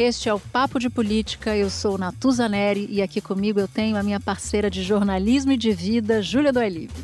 Este é o Papo de Política. Eu sou Natuza Neri e aqui comigo eu tenho a minha parceira de jornalismo e de vida, Júlia Doelive.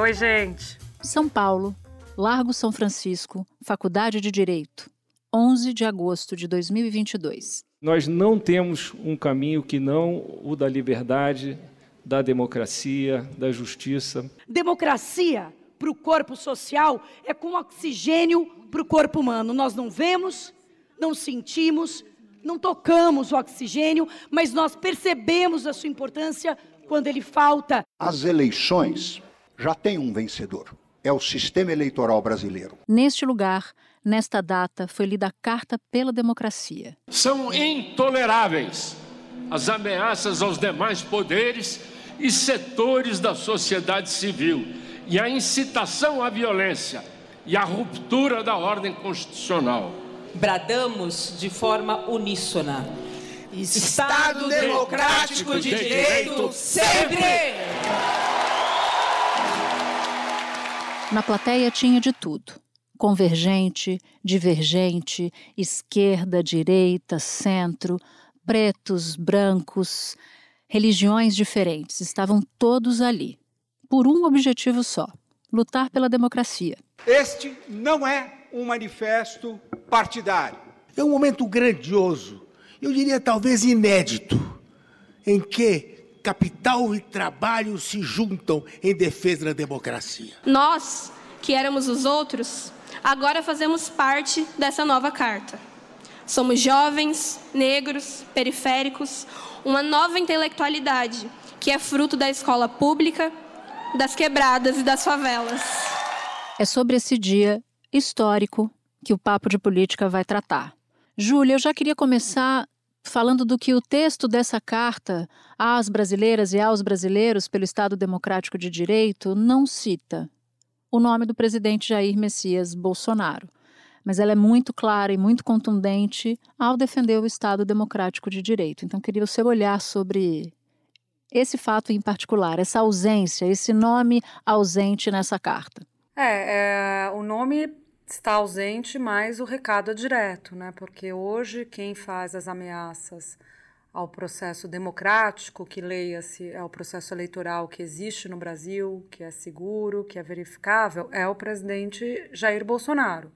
Oi, gente. São Paulo, Largo São Francisco, Faculdade de Direito, 11 de agosto de 2022. Nós não temos um caminho que não o da liberdade, da democracia, da justiça. Democracia para o corpo social é com oxigênio para o corpo humano. Nós não vemos, não sentimos, não tocamos o oxigênio, mas nós percebemos a sua importância quando ele falta. As eleições já têm um vencedor. É o sistema eleitoral brasileiro. Neste lugar, nesta data, foi lida a Carta pela Democracia. São intoleráveis as ameaças aos demais poderes e setores da sociedade civil e a incitação à violência e a ruptura da ordem constitucional bradamos de forma uníssona. Estado democrático de direito sempre! Na plateia tinha de tudo. Convergente, divergente, esquerda, direita, centro, pretos, brancos, religiões diferentes, estavam todos ali, por um objetivo só: lutar pela democracia. Este não é um manifesto partidário. É um momento grandioso, eu diria talvez inédito, em que capital e trabalho se juntam em defesa da democracia. Nós, que éramos os outros, agora fazemos parte dessa nova carta. Somos jovens, negros, periféricos, uma nova intelectualidade que é fruto da escola pública, das quebradas e das favelas. É sobre esse dia histórico que o Papo de Política vai tratar. Júlia, eu já queria começar falando do que o texto dessa carta às brasileiras e aos brasileiros pelo Estado Democrático de Direito não cita o nome do presidente Jair Messias Bolsonaro. Mas ela é muito clara e muito contundente ao defender o Estado Democrático de Direito. Então, queria o seu olhar sobre esse fato em particular, essa ausência, esse nome ausente nessa carta. É, é o nome está ausente, mas o recado é direto, né? Porque hoje quem faz as ameaças ao processo democrático, que leia-se é o processo eleitoral que existe no Brasil, que é seguro, que é verificável, é o presidente Jair Bolsonaro.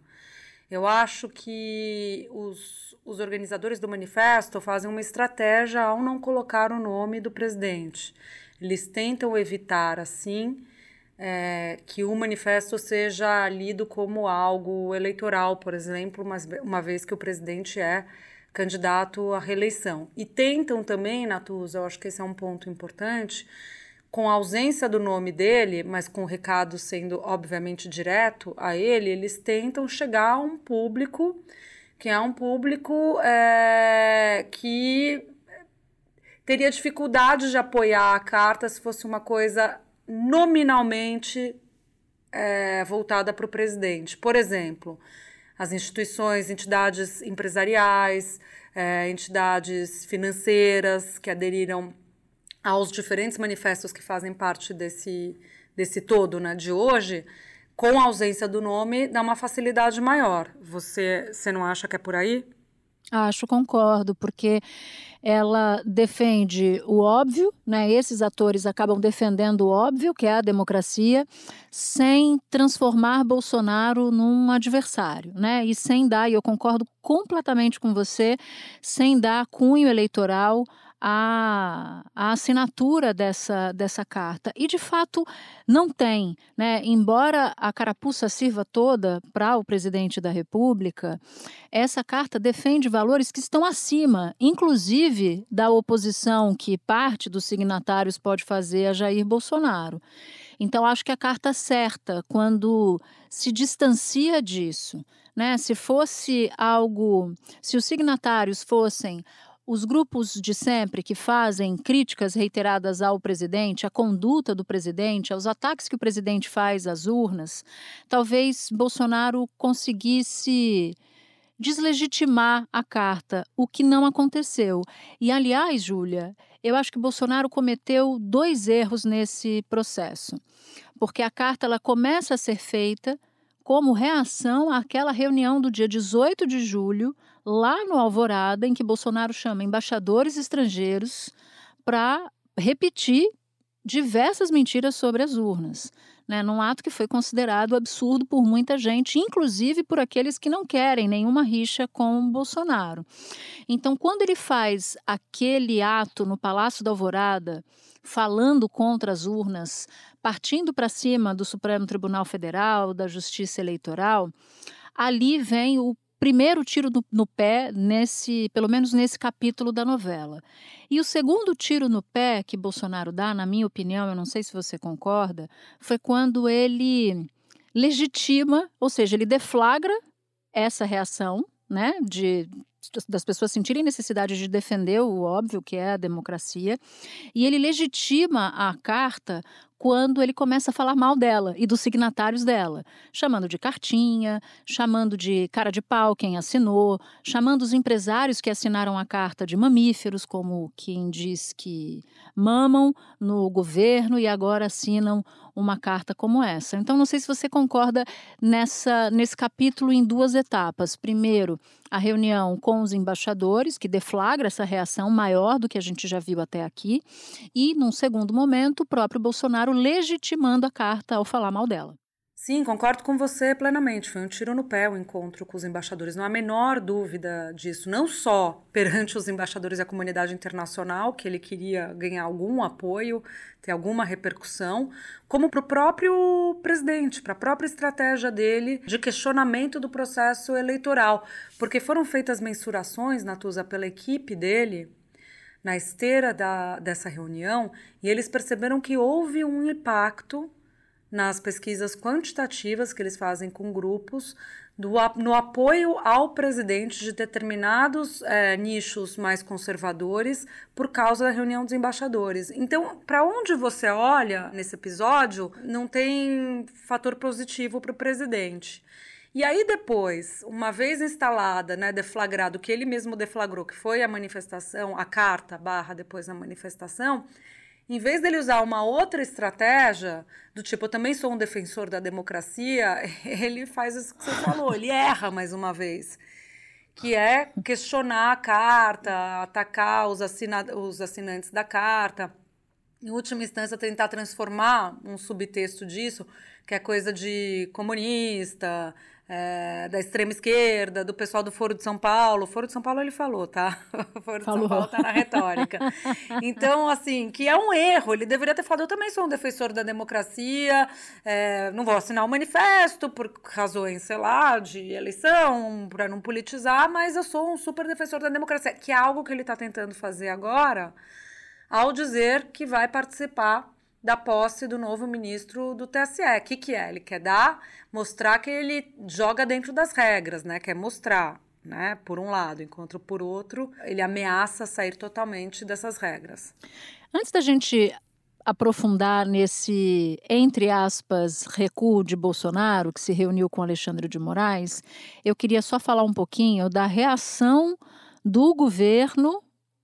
Eu acho que os, os organizadores do manifesto fazem uma estratégia ao não colocar o nome do presidente. Eles tentam evitar, assim, é, que o manifesto seja lido como algo eleitoral, por exemplo, uma, uma vez que o presidente é candidato à reeleição. E tentam também, Natuza, eu acho que esse é um ponto importante, com a ausência do nome dele, mas com o recado sendo obviamente direto a ele, eles tentam chegar a um público que é um público é, que teria dificuldade de apoiar a carta se fosse uma coisa nominalmente é, voltada para o presidente. Por exemplo, as instituições, entidades empresariais, é, entidades financeiras que aderiram aos diferentes manifestos que fazem parte desse, desse todo né, de hoje, com a ausência do nome, dá uma facilidade maior. Você, você não acha que é por aí? Acho, concordo, porque ela defende o óbvio, né? Esses atores acabam defendendo o óbvio, que é a democracia, sem transformar Bolsonaro num adversário, né? E sem dar, e eu concordo completamente com você, sem dar cunho eleitoral a, a assinatura dessa, dessa carta. E, de fato, não tem. Né? Embora a carapuça sirva toda para o presidente da República, essa carta defende valores que estão acima, inclusive da oposição que parte dos signatários pode fazer a Jair Bolsonaro. Então, acho que a carta certa quando se distancia disso. Né? Se fosse algo, se os signatários fossem os grupos de sempre que fazem críticas reiteradas ao presidente, à conduta do presidente, aos ataques que o presidente faz às urnas, talvez Bolsonaro conseguisse deslegitimar a carta, o que não aconteceu. E, aliás, Júlia, eu acho que Bolsonaro cometeu dois erros nesse processo, porque a carta ela começa a ser feita como reação àquela reunião do dia 18 de julho, lá no Alvorada, em que Bolsonaro chama embaixadores estrangeiros para repetir diversas mentiras sobre as urnas, né, num ato que foi considerado absurdo por muita gente, inclusive por aqueles que não querem nenhuma rixa com Bolsonaro. Então, quando ele faz aquele ato no Palácio da Alvorada, falando contra as urnas, partindo para cima do Supremo Tribunal Federal, da Justiça Eleitoral, ali vem o primeiro tiro no, no, pé nesse, pelo menos nesse capítulo da novela. E o segundo tiro no pé que Bolsonaro dá, na minha opinião, eu não sei se você concorda, foi quando ele legitima, ou seja, ele deflagra essa reação, né, de das pessoas sentirem necessidade de defender o óbvio que é a democracia, e ele legitima a carta quando ele começa a falar mal dela e dos signatários dela, chamando de cartinha, chamando de cara de pau quem assinou, chamando os empresários que assinaram a carta de mamíferos, como quem diz que mamam no governo e agora assinam uma carta como essa. Então, não sei se você concorda nessa, nesse capítulo em duas etapas. Primeiro, a reunião com os embaixadores, que deflagra essa reação maior do que a gente já viu até aqui, e, num segundo momento, o próprio Bolsonaro legitimando a carta ao falar mal dela. Sim, concordo com você plenamente. Foi um tiro no pé o encontro com os embaixadores. Não há a menor dúvida disso. Não só perante os embaixadores e a comunidade internacional, que ele queria ganhar algum apoio, ter alguma repercussão, como para o próprio presidente, para a própria estratégia dele de questionamento do processo eleitoral. Porque foram feitas mensurações, Natuza, pela equipe dele, na esteira da, dessa reunião, e eles perceberam que houve um impacto nas pesquisas quantitativas que eles fazem com grupos, do, no apoio ao presidente de determinados é, nichos mais conservadores por causa da reunião dos embaixadores. Então, para onde você olha nesse episódio, não tem fator positivo para o presidente. E aí depois, uma vez instalada, né, deflagrado, que ele mesmo deflagrou, que foi a manifestação, a carta barra depois a manifestação, em vez dele usar uma outra estratégia, do tipo, eu também sou um defensor da democracia, ele faz isso que você falou, ele erra mais uma vez. Que é questionar a carta, atacar os, assina os assinantes da carta. Em última instância, tentar transformar um subtexto disso, que é coisa de comunista, é, da extrema esquerda, do pessoal do Foro de São Paulo. O Foro de São Paulo ele falou, tá? O Foro de falou. São Paulo tá na retórica. Então, assim, que é um erro. Ele deveria ter falado, eu também sou um defensor da democracia, é, não vou assinar o um manifesto por razões, sei lá, de eleição, para não politizar, mas eu sou um super defensor da democracia, que é algo que ele está tentando fazer agora, ao dizer que vai participar da posse do novo ministro do TSE. O que, que é? Ele quer dar, mostrar que ele joga dentro das regras, né? Quer mostrar, né? Por um lado, enquanto por outro, ele ameaça sair totalmente dessas regras. Antes da gente aprofundar nesse, entre aspas, recuo de Bolsonaro, que se reuniu com Alexandre de Moraes, eu queria só falar um pouquinho da reação do governo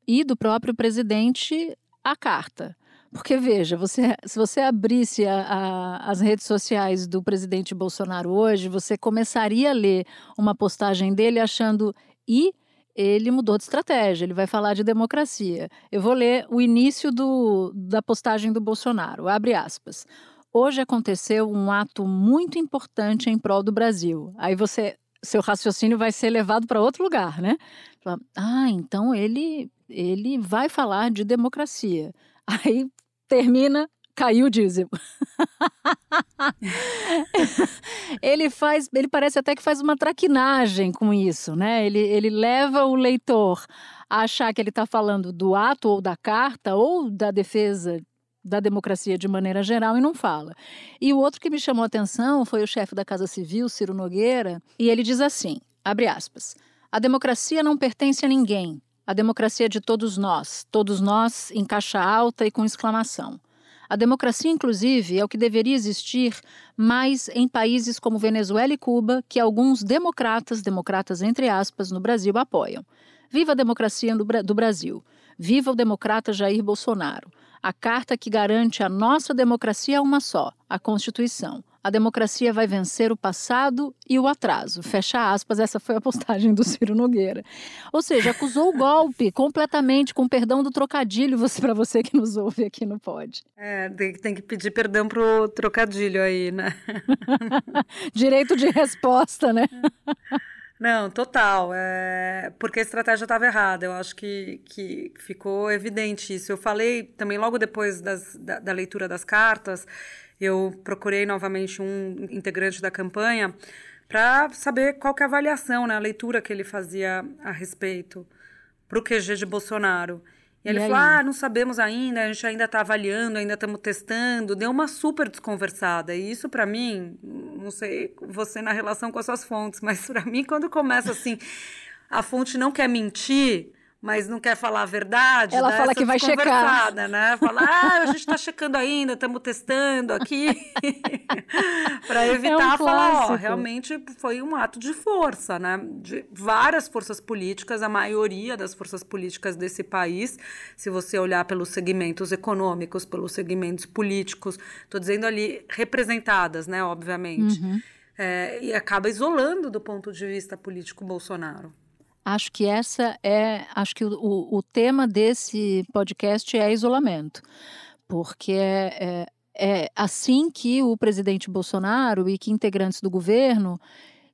e do próprio presidente à carta. Porque, veja, você, se você abrisse a, a, as redes sociais do presidente Bolsonaro hoje, você começaria a ler uma postagem dele achando. E ele mudou de estratégia, ele vai falar de democracia. Eu vou ler o início do, da postagem do Bolsonaro. Abre aspas. Hoje aconteceu um ato muito importante em prol do Brasil. Aí você, seu raciocínio vai ser levado para outro lugar, né? Ah, então ele, ele vai falar de democracia. Aí termina, caiu o diesel. ele faz, ele parece até que faz uma traquinagem com isso, né? Ele, ele leva o leitor a achar que ele está falando do ato ou da carta ou da defesa da democracia de maneira geral e não fala. E o outro que me chamou a atenção foi o chefe da Casa Civil, Ciro Nogueira, e ele diz assim, abre aspas, a democracia não pertence a ninguém, A democracia é de todos nós, todos nós em caixa alta e com exclamação. A democracia, inclusive, é o que deveria existir mais em países como Venezuela e Cuba, que alguns democratas, democratas entre aspas, no Brasil apoiam. Viva a democracia do Brasil! Viva o democrata Jair Bolsonaro! A carta que garante a nossa democracia é uma só, a Constituição. A democracia vai vencer o passado e o atraso. Fecha aspas, essa foi a postagem do Ciro Nogueira. Ou seja, acusou o golpe completamente, com perdão do trocadilho, você, para você que nos ouve aqui no Pod. É, tem, tem que pedir perdão pro trocadilho aí, né? Direito de resposta, né? Não, total. É... Porque a estratégia estava errada. Eu acho que, que ficou evidente isso. Eu falei também logo depois das, da, da leitura das cartas, eu procurei novamente um integrante da campanha para saber qual que é a avaliação, né, a leitura que ele fazia a respeito para o QG de Bolsonaro. E, e ele aí? falou: ah, não sabemos ainda, a gente ainda está avaliando, ainda estamos testando. Deu uma super desconversada. E isso, para mim, não sei você na relação com as suas fontes, mas para mim, quando começa assim, a fonte não quer mentir, mas não quer falar a verdade. Ela fala que vai checar. Né? Fala, ah, a gente está checando ainda, estamos testando aqui. para evitar é um falar, ó, realmente foi um ato de força, né? De várias forças políticas, a maioria das forças políticas desse país, se você olhar pelos segmentos econômicos, pelos segmentos políticos, estou dizendo ali representadas, né, obviamente. Uhum. É, e acaba isolando do ponto de vista político Bolsonaro. Acho que essa é, acho que o, o, tema desse podcast é isolamento, porque é, é, é assim que o presidente Bolsonaro e que integrantes do governo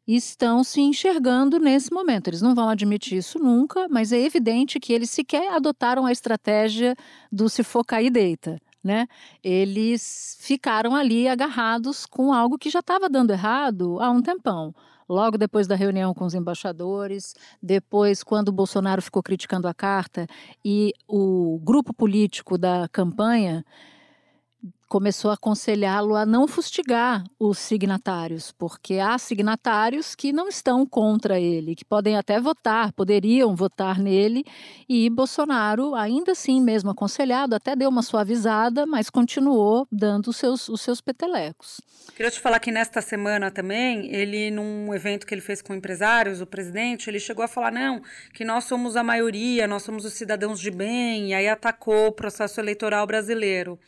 estão se enxergando nesse momento. Eles não vão admitir isso nunca, mas é evidente que eles sequer adotaram a estratégia do se for cair deita. Né? Eles ficaram ali agarrados com algo que já estava dando errado há um tempão logo depois da reunião com os embaixadores, depois, quando o Bolsonaro ficou criticando a carta e o grupo político da campanha começou a aconselhá-lo a não fustigar os signatários, porque há signatários que não estão contra ele, que podem até votar, poderiam votar nele, e Bolsonaro, ainda assim, mesmo aconselhado, até deu uma suavizada, mas continuou dando os seus, os seus petelecos. Queria te falar que nesta semana também, ele, num evento que ele fez com empresários, o presidente, ele chegou a falar, não, que nós somos a maioria, nós somos os cidadãos de bem, e aí atacou o processo eleitoral brasileiro.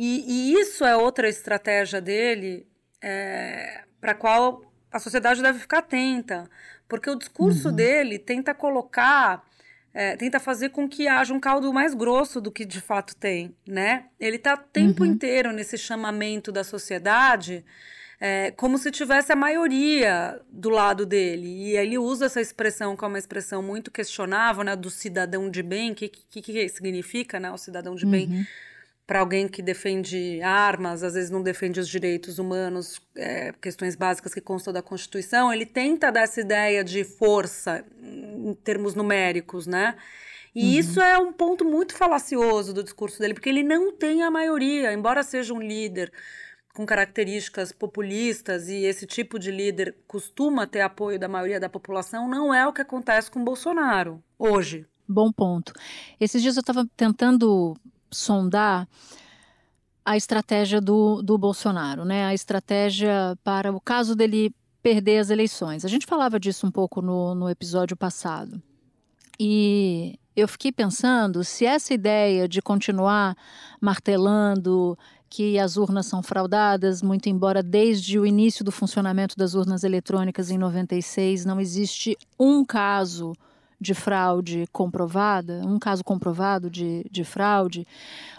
E, e isso é outra estratégia dele, é, para a qual a sociedade deve ficar atenta, porque o discurso uhum. dele tenta colocar, é, tenta fazer com que haja um caldo mais grosso do que de fato tem, né? Ele está o tempo uhum. inteiro nesse chamamento da sociedade. É, como se tivesse a maioria do lado dele. E ele usa essa expressão, que é uma expressão muito questionável, né, do cidadão de bem. O que, que, que significa, né, o cidadão de uhum. bem? Para alguém que defende armas, às vezes não defende os direitos humanos, é, questões básicas que constam da Constituição, ele tenta dar essa ideia de força em termos numéricos, né? E uhum. isso é um ponto muito falacioso do discurso dele, porque ele não tem a maioria, embora seja um líder com características populistas e esse tipo de líder costuma ter apoio da maioria da população, não é o que acontece com Bolsonaro hoje. Bom ponto. Esses dias eu estava tentando sondar a estratégia do, do Bolsonaro, né? A estratégia para o caso dele perder as eleições. A gente falava disso um pouco no, no episódio passado. E eu fiquei pensando se essa ideia de continuar martelando que as urnas são fraudadas, muito embora desde o início do funcionamento das urnas eletrônicas em 96 não existe um caso de fraude comprovada, um caso comprovado de, de fraude,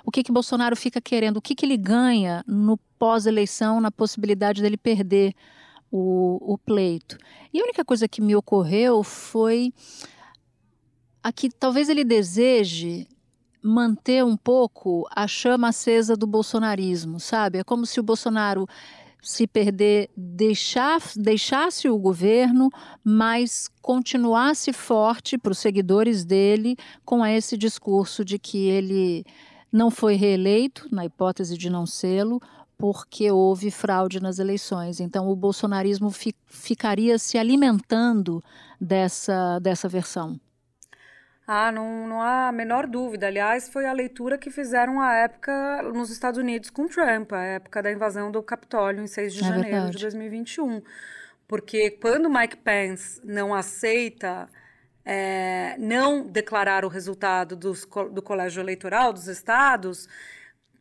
o que que Bolsonaro fica querendo, o que que ele ganha no pós-eleição, na possibilidade dele perder o, o pleito. E a única coisa que me ocorreu foi a que talvez ele deseje manter um pouco a chama acesa do bolsonarismo, sabe? É como se o Bolsonaro se perder, deixar, deixasse o governo, mas continuasse forte para os seguidores dele com esse discurso de que ele não foi reeleito, na hipótese de não sê-lo, porque houve fraude nas eleições. Então, o bolsonarismo fi, ficaria se alimentando dessa, dessa versão. Ah, não, não há a menor dúvida. Aliás, foi a leitura que fizeram à época nos Estados Unidos com Trump, a época da invasão do Capitólio em 6 de é janeiro verdade. de 2021. Porque quando Mike Pence não aceita é, não declarar o resultado dos, do colégio eleitoral dos estados,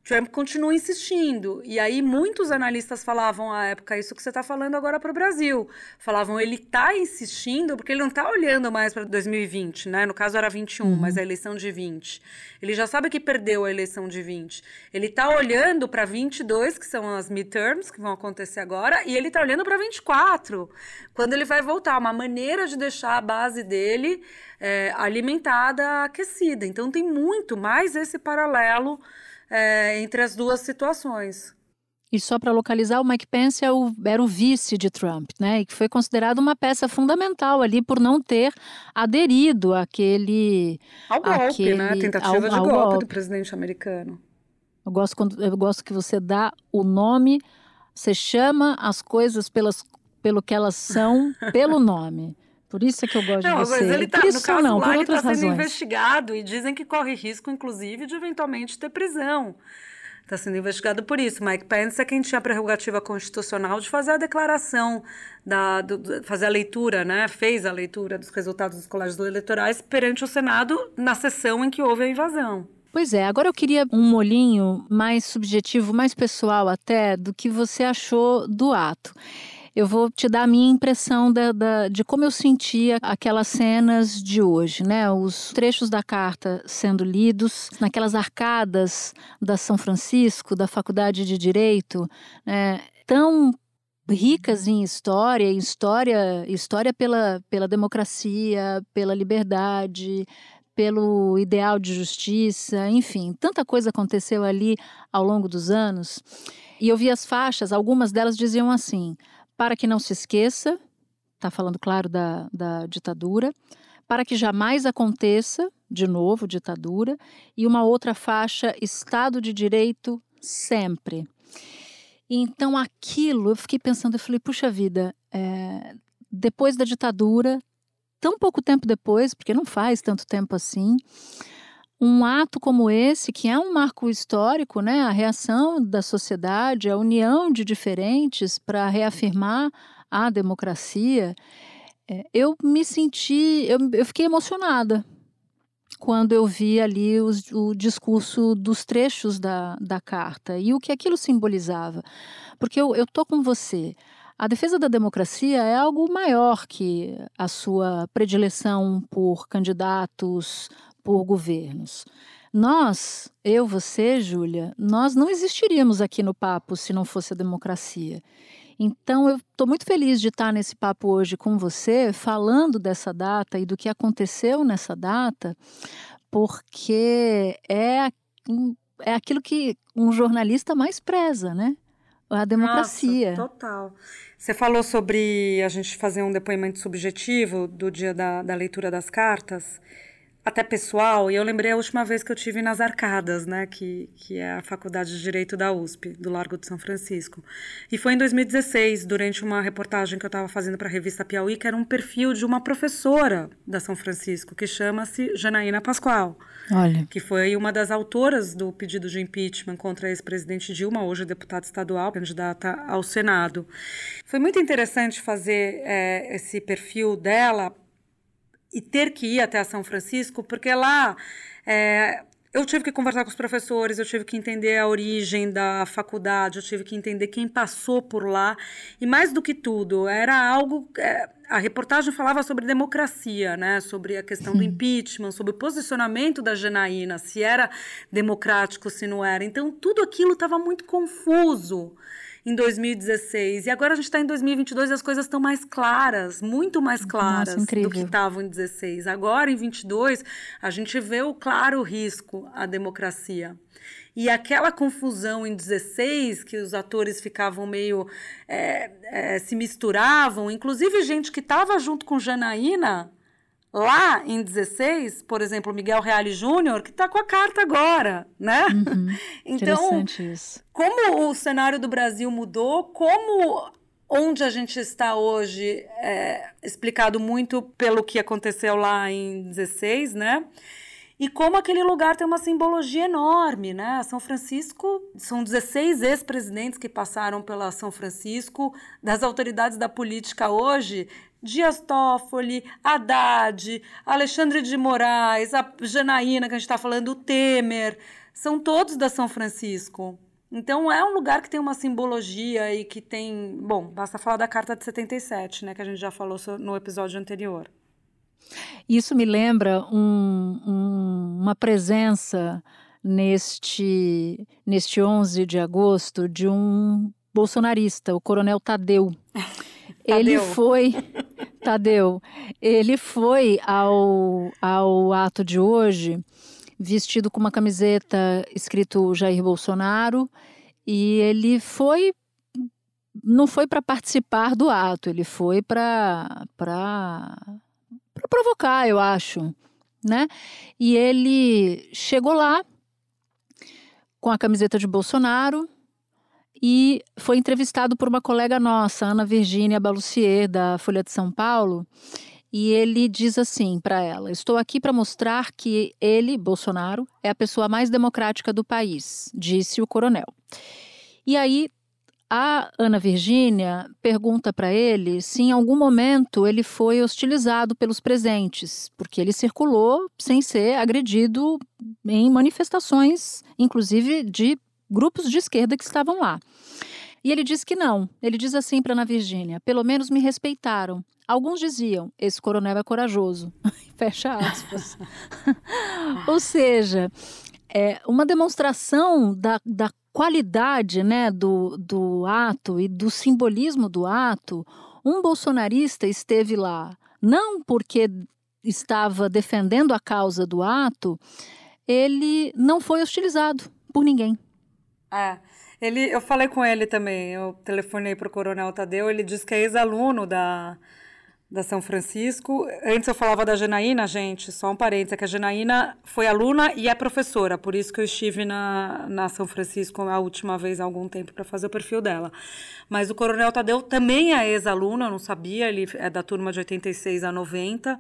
Trump continua insistindo. E aí muitos analistas falavam à época isso que você está falando agora para o Brasil. Falavam, ele está insistindo porque ele não está olhando mais para 2020, né? No caso era 21, uhum. mas a eleição de 20. Ele já sabe que perdeu a eleição de 20. Ele está olhando para 22, que são as midterms que vão acontecer agora, e ele está olhando para 24, quando ele vai voltar. Uma maneira de deixar a base dele é, alimentada, aquecida. Então tem muito mais esse paralelo é, entre as duas situações. E só para localizar, o Mike Pence é o, era o vice de Trump, né? E que foi considerado uma peça fundamental ali por não ter aderido àquele. Ao golpe, àquele, né? A tentativa ao, de ao golpe, golpe do presidente americano. Eu gosto, quando, eu gosto que você dá o nome, você chama as coisas pelas, pelo que elas são, pelo nome. Por isso é que eu gosto não, de você. Mas ele tá, por isso no caso não, lá, por outras ele está sendo investigado e dizem que corre risco, inclusive, de eventualmente ter prisão. Está sendo investigado por isso. Mike Pence é quem tinha a prerrogativa constitucional de fazer a declaração, da, do, fazer a leitura, né? fez a leitura dos resultados dos colégios eleitorais perante o Senado na sessão em que houve a invasão. Pois é, agora eu queria um molinho mais subjetivo, mais pessoal até, do que você achou do ato eu vou te dar a minha impressão da, da, de como eu sentia aquelas cenas de hoje, né? Os trechos da carta sendo lidos naquelas arcadas da São Francisco, da Faculdade de Direito, né? tão ricas em história, história, história pela, pela democracia, pela liberdade, pelo ideal de justiça, enfim, tanta coisa aconteceu ali ao longo dos anos. E eu vi as faixas, algumas delas diziam assim: para que não se esqueça, está falando, claro, da, da ditadura, para que jamais aconteça, de novo, ditadura, e uma outra faixa, Estado de Direito sempre. Então, aquilo, eu fiquei pensando, eu falei, puxa vida, é, depois da ditadura, tão pouco tempo depois, porque não faz tanto tempo assim, um ato como esse, que é um marco histórico, né, a reação da sociedade, a união de diferentes para reafirmar a democracia, é, eu me senti, eu, eu, fiquei emocionada quando eu vi ali os, o discurso dos trechos da, da carta e o que aquilo simbolizava. Porque eu, tô com você. A defesa da democracia é algo maior que a sua predileção por candidatos por governos. Nós, eu, você, Júlia, nós não existiríamos aqui no papo se não fosse a democracia. Então, eu estou muito feliz de estar nesse papo hoje com você, falando dessa data e do que aconteceu nessa data, porque é, é aquilo que um jornalista mais preza, né? A democracia. Nossa, total. Você falou sobre a gente fazer um depoimento subjetivo do dia da, da leitura das cartas até pessoal, e eu lembrei a última vez que eu tive nas Arcadas, né, que, que é a Faculdade de Direito da USP, do Largo de São Francisco. E foi em 2016, durante uma reportagem que eu estava fazendo para a revista Piauí, que era um perfil de uma professora da São Francisco, que chama-se Janaína Pascoal. Olha. Que foi uma das autoras do pedido de impeachment contra a ex-presidente Dilma, hoje deputada estadual, candidata ao Senado. Foi muito interessante fazer é, esse perfil dela e ter que ir até São Francisco, porque lá é, eu tive que conversar com os professores, eu tive que entender a origem da faculdade, eu tive que entender quem passou por lá. E mais do que tudo, era algo. É, a reportagem falava sobre democracia, né? sobre a questão do impeachment, sobre o posicionamento da Janaína, se era democrático, se não era. Então, tudo aquilo estava muito confuso em 2016. E agora a gente está em 2022 e as coisas estão mais claras, muito mais claras Nossa, do que estavam em 16. Agora, em 22, a gente vê o claro risco à democracia. E aquela confusão em 16, que os atores ficavam meio. É, é, se misturavam, inclusive gente que estava junto com Janaína lá em 16, por exemplo, Miguel Reale Júnior, que está com a carta agora, né? Uhum. então, isso. como o cenário do Brasil mudou, como onde a gente está hoje é explicado muito pelo que aconteceu lá em 16, né? E como aquele lugar tem uma simbologia enorme, né? São Francisco, são 16 ex-presidentes que passaram pela São Francisco, das autoridades da política hoje, Dias Toffoli, Haddad, Alexandre de Moraes, a Janaína, que a gente está falando, o Temer, são todos da São Francisco. Então é um lugar que tem uma simbologia e que tem. Bom, basta falar da Carta de 77, né? Que a gente já falou no episódio anterior. Isso me lembra um, um, uma presença neste, neste 11 de agosto de um bolsonarista, o coronel Tadeu. Ele foi. Tadeu, ele foi ao, ao ato de hoje vestido com uma camiseta escrito Jair Bolsonaro e ele foi não foi para participar do ato, ele foi para para provocar, eu acho, né? E ele chegou lá com a camiseta de Bolsonaro e foi entrevistado por uma colega nossa, Ana Virgínia Balucier, da Folha de São Paulo, e ele diz assim para ela: Estou aqui para mostrar que ele, Bolsonaro, é a pessoa mais democrática do país, disse o coronel. E aí a Ana Virgínia pergunta para ele se em algum momento ele foi hostilizado pelos presentes, porque ele circulou sem ser agredido em manifestações, inclusive de grupos de esquerda que estavam lá. E ele diz que não. Ele diz assim para Ana Virgínia: pelo menos me respeitaram. Alguns diziam: esse coronel é corajoso. Fecha aspas. Ou seja, é uma demonstração da, da qualidade né, do, do ato e do simbolismo do ato, um bolsonarista esteve lá não porque estava defendendo a causa do ato, ele não foi hostilizado por ninguém. É. Ele, eu falei com ele também, eu telefonei para o Coronel Tadeu, ele disse que é ex-aluno da, da São Francisco. Antes eu falava da Janaína, gente, só um parênteses, é que a Janaína foi aluna e é professora, por isso que eu estive na, na São Francisco a última vez há algum tempo para fazer o perfil dela. Mas o Coronel Tadeu também é ex-aluno, eu não sabia, ele é da turma de 86 a 90.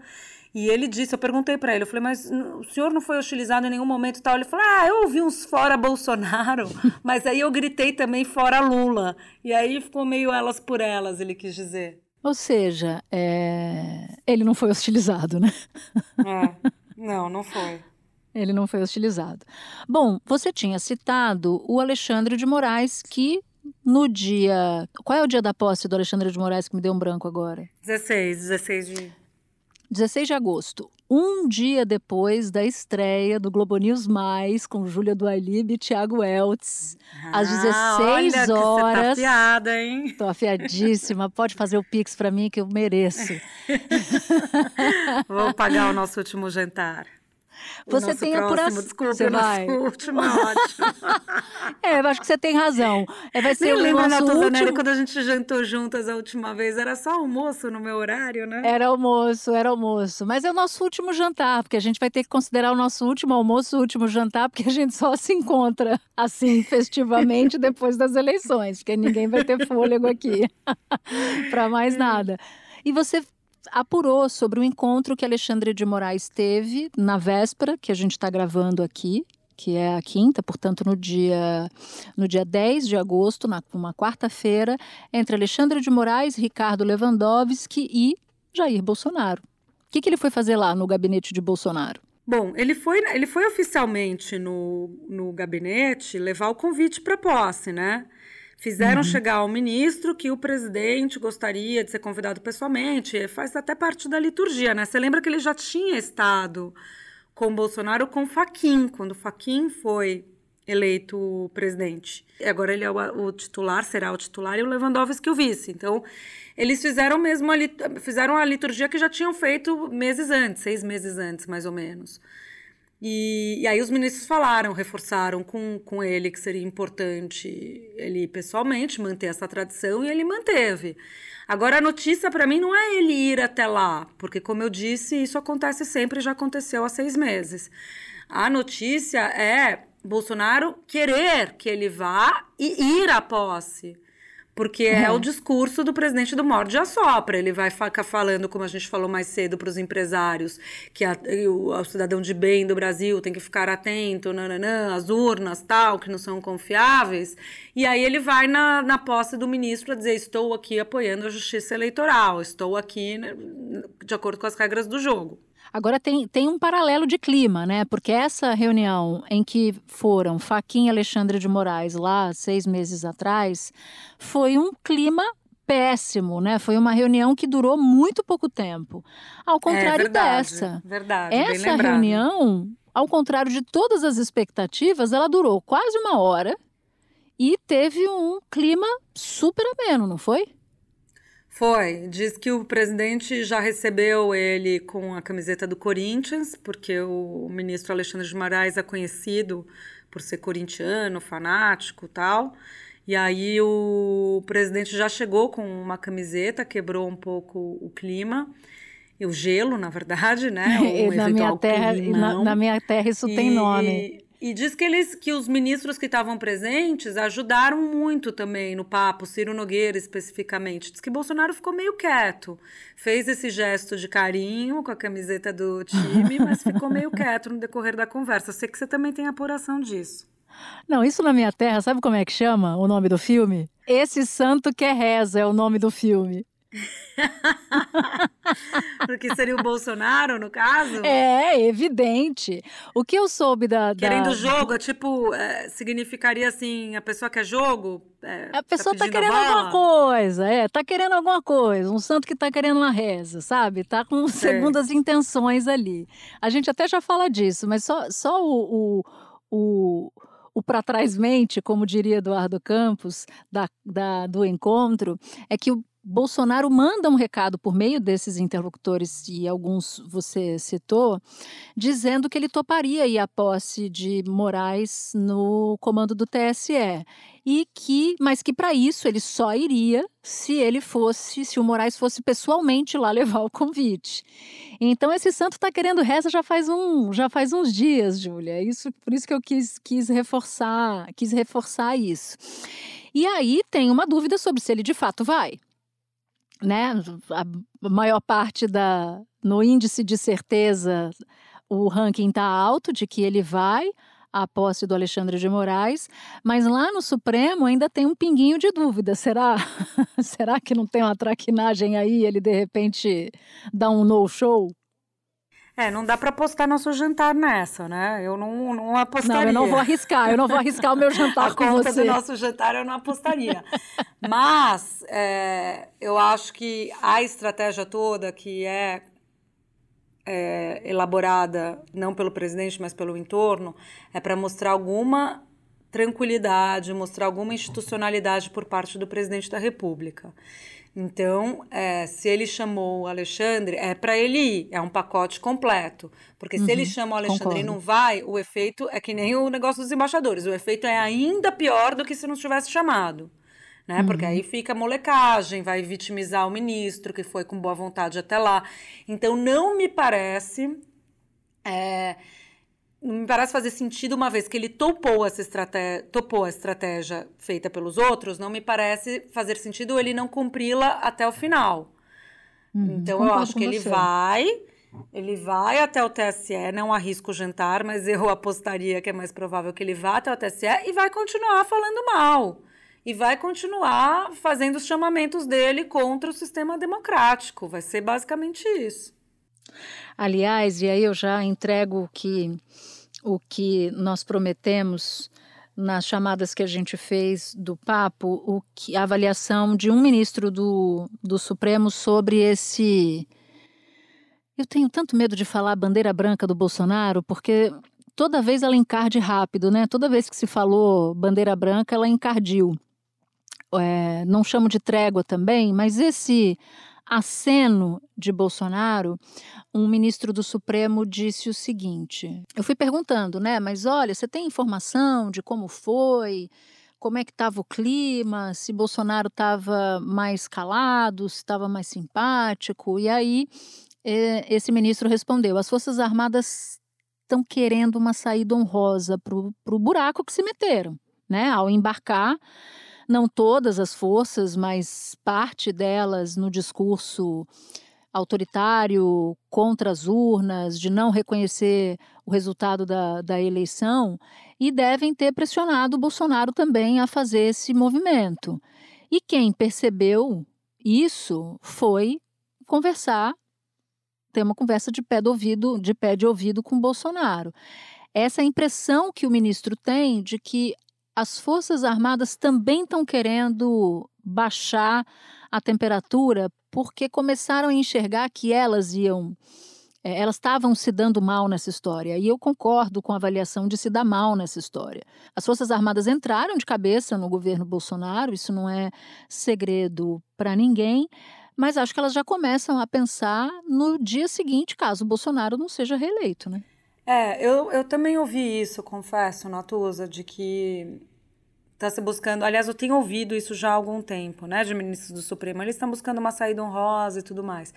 E ele disse, eu perguntei para ele, eu falei, mas o senhor não foi hostilizado em nenhum momento e tal? Ele falou, ah, eu ouvi uns fora Bolsonaro, mas aí eu gritei também fora Lula. E aí ficou meio elas por elas, ele quis dizer. Ou seja, é... ele não foi hostilizado, né? É, não, não foi. Ele não foi hostilizado. Bom, você tinha citado o Alexandre de Moraes, que no dia. Qual é o dia da posse do Alexandre de Moraes que me deu um branco agora? 16, 16 de 16 de agosto, um dia depois da estreia do Globo News Mais com Júlia Duailib e Thiago Eltz, ah, às 16 olha horas. Que você tá afiada, hein? Tô afiadíssima. Pode fazer o pix para mim que eu mereço. Vou pagar o nosso último jantar. Você tem apuração. Desculpa, você vai. último é ótimo. é, eu acho que você tem razão. É, vai ser Nem o lembra, nosso Natuzanelli, último... quando a gente jantou juntas a última vez, era só almoço no meu horário, né? Era almoço, era almoço. Mas é o nosso último jantar, porque a gente vai ter que considerar o nosso último almoço o último jantar, porque a gente só se encontra assim, festivamente, depois das eleições, porque ninguém vai ter fôlego aqui para mais nada. E você apurou sobre o encontro que Alexandre de Moraes teve na véspera, que a gente está gravando aqui, que é a quinta, portanto, no dia, no dia 10 de agosto, na, uma quarta-feira, entre Alexandre de Moraes, Ricardo Lewandowski e Jair Bolsonaro. O que, que ele foi fazer lá no gabinete de Bolsonaro? Bom, ele foi, ele foi oficialmente no, no gabinete levar o convite para posse, né? Fizeram uhum. chegar ao ministro que o presidente gostaria de ser convidado pessoalmente. Faz até parte da liturgia, né? Você lembra que ele já tinha estado com Bolsonaro com Faquim, quando Faquim foi eleito presidente. E agora ele é o, o, titular, será o titular, e o Lewandowski o vice. Então, eles fizeram mesmo a, fizeram a liturgia que já tinham feito meses antes, seis meses antes, mais ou menos. E, e, aí os ministros falaram, reforçaram com, com ele que seria importante ele pessoalmente manter essa tradição e ele manteve. Agora a notícia para mim não é ele ir até lá, porque como eu disse, isso acontece sempre, já aconteceu há seis meses. A notícia é Bolsonaro querer que ele vá e ir à posse porque é, é o discurso do presidente do Morde a Sopra. Ele vai ficar falando, como a gente falou mais cedo, para os empresários, que a, o, o, cidadão de bem do Brasil tem que ficar atento, nananã, as urnas, tal, que não são confiáveis. E aí ele vai na, na posse do ministro para dizer: estou aqui apoiando a justiça eleitoral, estou aqui né, de acordo com as regras do jogo. Agora tem, tem um paralelo de clima, né? Porque essa reunião em que foram Faquinha e Alexandre de Moraes lá seis meses atrás foi um clima péssimo, né? Foi uma reunião que durou muito pouco tempo. Ao contrário é verdade, dessa. Verdade. Essa reunião, ao contrário de todas as expectativas, ela durou quase uma hora e teve um clima super ameno, não foi? Foi. Diz que o presidente já recebeu ele com a camiseta do Corinthians, porque o ministro Alexandre de Moraes é conhecido por ser corintiano, fanático tal. E aí o presidente já chegou com uma camiseta, quebrou um pouco o clima. E o gelo, na verdade, né? Um na, minha terra, na, na, minha terra isso e, tem nome. E diz que eles que os ministros que estavam presentes ajudaram muito também no papo, Ciro Nogueira especificamente. Diz que Bolsonaro ficou meio quieto. Fez esse gesto de carinho com a camiseta do time, mas ficou meio quieto no decorrer da conversa. Sei que você também tem apuração disso. Não, isso na minha terra, sabe como é que chama o nome do filme? Esse Santo que é reza é o nome do filme. Porque seria o Bolsonaro, no caso? É, evidente. O que eu soube da. da... Querendo jogo, é tipo, é, significaria assim, a pessoa quer jogo? É, a pessoa tá, tá querendo alguma coisa, é, tá querendo alguma coisa. Um santo que tá querendo uma reza, sabe? Tá com segundas intenções ali. A gente até já fala disso, mas só, só o, o, o o para trás mente, como diria Eduardo Campos, da, da, do encontro, é que o Bolsonaro manda um recado por meio desses interlocutores, e alguns você citou, dizendo que ele toparia à posse de Moraes no comando do TSE. E que, mas que para isso ele só iria se ele fosse, se o Moraes fosse pessoalmente lá levar o convite. Então esse santo está querendo reza já faz um, já faz uns dias, Júlia. Isso, por isso que eu quis, quis reforçar, quis reforçar isso. E aí tem uma dúvida sobre se ele de fato vai né, a maior parte da no índice de certeza o ranking está alto de que ele vai à posse do Alexandre de Moraes, mas lá no Supremo ainda tem um pinguinho de dúvida. Será, será que não tem uma traquinagem aí? Ele de repente dá um no show? É, não dá para apostar nosso jantar nessa, né? Eu não, não apostaria. Não, eu não vou arriscar, eu não vou arriscar o meu jantar a com conta você. do nosso jantar eu não apostaria. Mas é, eu acho que a estratégia toda que é, é elaborada não pelo presidente, mas pelo entorno, é para mostrar alguma tranquilidade, mostrar alguma institucionalidade por parte do presidente da República. Então, é, se ele chamou o Alexandre, é para ele ir, é um pacote completo. Porque uhum, se ele uhum, chama o Alexandre concordo. e não vai, o efeito é que nem o negócio dos embaixadores. O efeito é ainda pior do que se não tivesse chamado. Né? Uhum. Porque aí fica molecagem, vai vitimizar o ministro, que foi com boa vontade até lá. Então, não me parece. É, me parece fazer sentido uma vez que ele topou essa estratégia, topou a estratégia feita pelos outros, não me parece fazer sentido ele não cumpri-la até o final. Hum, então eu acho que ele você. vai, ele vai até o TSE, não arrisco o jantar, mas eu apostaria que é mais provável que ele vá até o TSE e vai continuar falando mal. E vai continuar fazendo os chamamentos dele contra o sistema democrático. Vai ser basicamente isso. Aliás, e aí eu já entrego que o que nós prometemos nas chamadas que a gente fez do papo, o que, a avaliação de um ministro do, do Supremo sobre esse. Eu tenho tanto medo de falar bandeira branca do Bolsonaro, porque toda vez ela encarde rápido, né? Toda vez que se falou bandeira branca, ela encardiu. É, não chamo de trégua também, mas esse aceno de Bolsonaro, um ministro do Supremo disse o seguinte: eu fui perguntando, né, mas olha, você tem informação de como foi? Como é que estava o clima? Se Bolsonaro estava mais calado, se estava mais simpático? E aí esse ministro respondeu: as Forças Armadas estão querendo uma saída honrosa para o buraco que se meteram, né? Ao embarcar não todas as forças, mas parte delas no discurso autoritário contra as urnas, de não reconhecer o resultado da, da eleição, e devem ter pressionado o Bolsonaro também a fazer esse movimento. E quem percebeu isso foi conversar, ter uma conversa de pé de ouvido, de pé de ouvido com Bolsonaro. Essa impressão que o ministro tem de que as Forças Armadas também estão querendo baixar a temperatura porque começaram a enxergar que elas iam é, elas estavam se dando mal nessa história. E eu concordo com a avaliação de se dar mal nessa história. As Forças Armadas entraram de cabeça no governo Bolsonaro, isso não é segredo para ninguém, mas acho que elas já começam a pensar no dia seguinte, caso o Bolsonaro não seja reeleito, né? É, eu, eu também ouvi isso, confesso, Natuza, de que está se buscando. Aliás, eu tenho ouvido isso já há algum tempo, né, de ministros do Supremo. Eles estão buscando uma saída honrosa e tudo mais.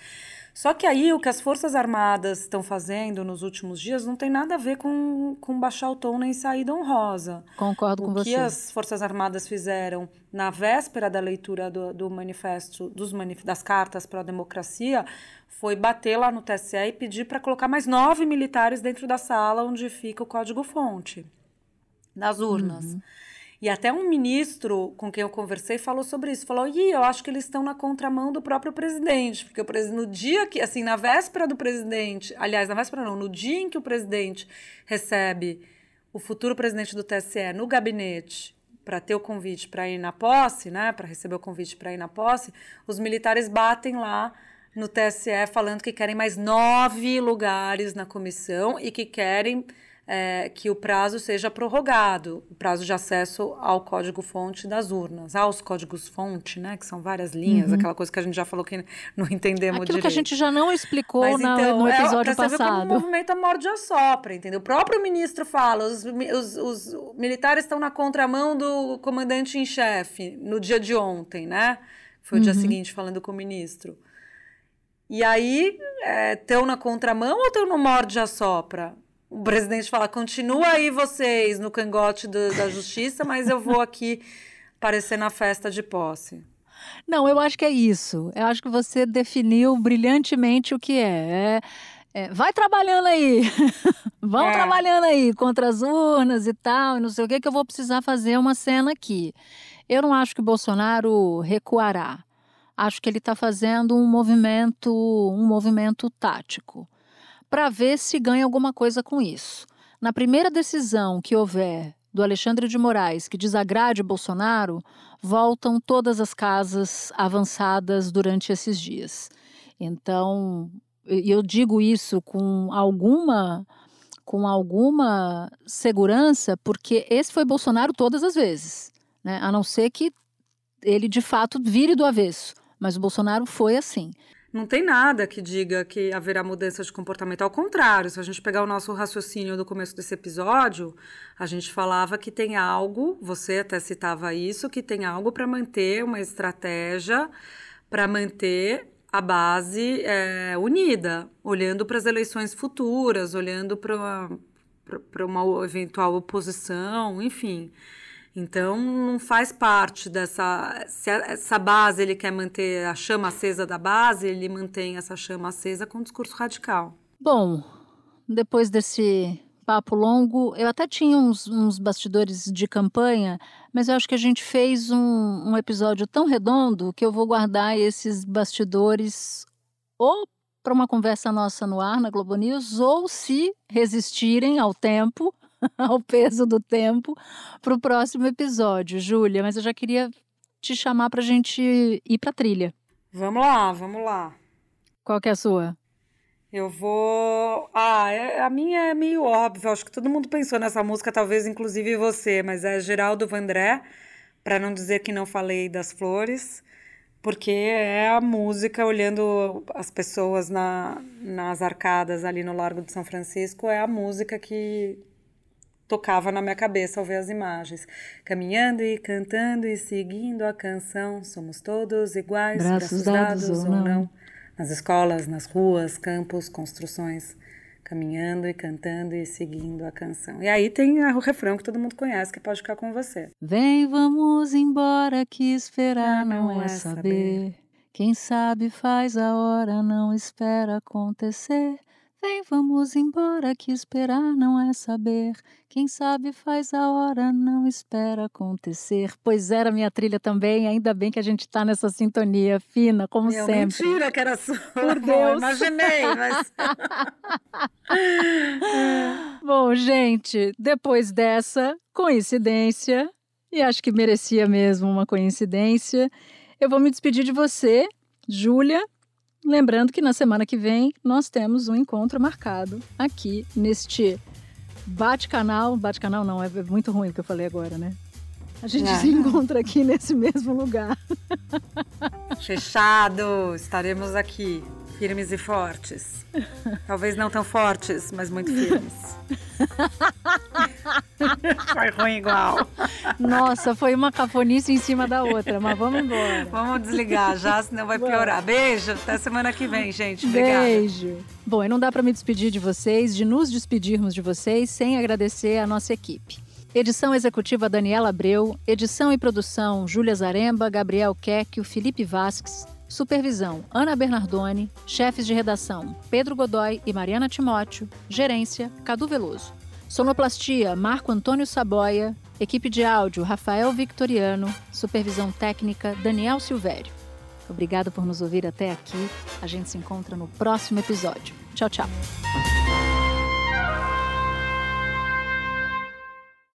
Só que aí o que as Forças Armadas estão fazendo nos últimos dias não tem nada a ver com, com baixar o tom nem saída honrosa. Concordo com você. O que as Forças Armadas fizeram na véspera da leitura do, do manifesto, dos manif das cartas para a democracia, foi bater lá no TSE e pedir para colocar mais nove militares dentro da sala onde fica o código-fonte das urnas. Uhum. E até um ministro com quem eu conversei falou sobre isso. Falou: Ih, eu acho que eles estão na contramão do próprio presidente. Porque o presidente, no dia que, assim, na véspera do presidente, aliás, na véspera não, no dia em que o presidente recebe o futuro presidente do TSE no gabinete para ter o convite para ir na posse, né, para receber o convite para ir na posse, os militares batem lá no TSE falando que querem mais nove lugares na comissão e que querem é, que o prazo seja prorrogado, o prazo de acesso ao código-fonte das urnas, aos códigos-fonte, né, que são várias linhas, uhum. aquela coisa que a gente já falou que não entendemos Aquilo direito. que a gente já não explicou Mas, na, então, no é, episódio é, passado. Ver como o movimento morde a sopra, entendeu? O próprio ministro fala, os, os, os militares estão na contramão do comandante em chefe no dia de ontem, né? Foi o uhum. dia seguinte falando com o ministro. E aí, estão é, na contramão ou estão no morde a sopra? O presidente fala: continua aí vocês no cangote do, da justiça, mas eu vou aqui aparecer na festa de posse. Não, eu acho que é isso. Eu acho que você definiu brilhantemente o que é. é, é vai trabalhando aí. Vão é. trabalhando aí contra as urnas e tal, e não sei o que, que eu vou precisar fazer uma cena aqui. Eu não acho que o Bolsonaro recuará. Acho que ele está fazendo um movimento, um movimento tático para ver se ganha alguma coisa com isso. Na primeira decisão que houver do Alexandre de Moraes que desagrade Bolsonaro, voltam todas as casas avançadas durante esses dias. Então, eu digo isso com alguma com alguma segurança, porque esse foi Bolsonaro todas as vezes, né? A não ser que ele de fato vire do avesso, mas o Bolsonaro foi assim não tem nada que diga que haverá mudança de comportamento. Ao contrário, se a gente pegar o nosso raciocínio do começo desse episódio, a gente falava que tem algo, você até citava isso, que tem algo para manter uma estratégia, para manter a base é, unida, olhando para as eleições futuras, olhando para uma eventual oposição, enfim. Então, não faz parte dessa. Se essa base ele quer manter a chama acesa da base, ele mantém essa chama acesa com discurso radical. Bom, depois desse papo longo, eu até tinha uns, uns bastidores de campanha, mas eu acho que a gente fez um, um episódio tão redondo que eu vou guardar esses bastidores ou para uma conversa nossa no ar na Globo News, ou se resistirem ao tempo ao peso do tempo para o próximo episódio, Júlia. Mas eu já queria te chamar para a gente ir para trilha. Vamos lá, vamos lá. Qual que é a sua? Eu vou. Ah, é, a minha é meio óbvia. Acho que todo mundo pensou nessa música, talvez inclusive você, mas é Geraldo Vandré, para não dizer que não falei das flores, porque é a música olhando as pessoas na, nas arcadas ali no Largo de São Francisco, é a música que tocava na minha cabeça ao ver as imagens. Caminhando e cantando e seguindo a canção, somos todos iguais, braços, braços dados, dados, ou não. não. Nas escolas, nas ruas, campos, construções. caminhando e cantando e seguindo a canção. E aí tem o refrão que todo mundo conhece, que pode ficar com você. Vem, vamos embora, que esperar não, não é, é saber. saber. Quem sabe faz a hora, não espera acontecer. Vem, vamos embora, que esperar não é saber. Quem sabe faz a hora, não espera acontecer. Pois era minha trilha também, ainda bem que a gente está nessa sintonia fina, como Meu, sempre. Mentira que era sua. Por Deus. imaginei, mas. Bom, gente, depois dessa coincidência, e acho que merecia mesmo uma coincidência, eu vou me despedir de você, Júlia, Lembrando que na semana que vem nós temos um encontro marcado aqui neste bate-canal. Bate-canal não, é muito ruim o que eu falei agora, né? A gente é. se encontra aqui nesse mesmo lugar. Fechado, estaremos aqui, firmes e fortes. Talvez não tão fortes, mas muito firmes. foi ruim igual. Nossa, foi uma cafonice em cima da outra, mas vamos embora. Vamos desligar já, senão vai piorar. Beijo, até semana que vem, gente. Obrigada. Beijo. Bom, e não dá para me despedir de vocês, de nos despedirmos de vocês, sem agradecer a nossa equipe. Edição executiva Daniela Abreu, edição e produção Júlia Zaremba, Gabriel Quecchio, Felipe Vasques, supervisão Ana Bernardoni, chefes de redação Pedro Godoy e Mariana Timóteo, gerência Cadu Veloso. Sonoplastia Marco Antônio Saboia, equipe de áudio Rafael Victoriano, supervisão técnica Daniel Silvério. Obrigada por nos ouvir até aqui. A gente se encontra no próximo episódio. Tchau, tchau.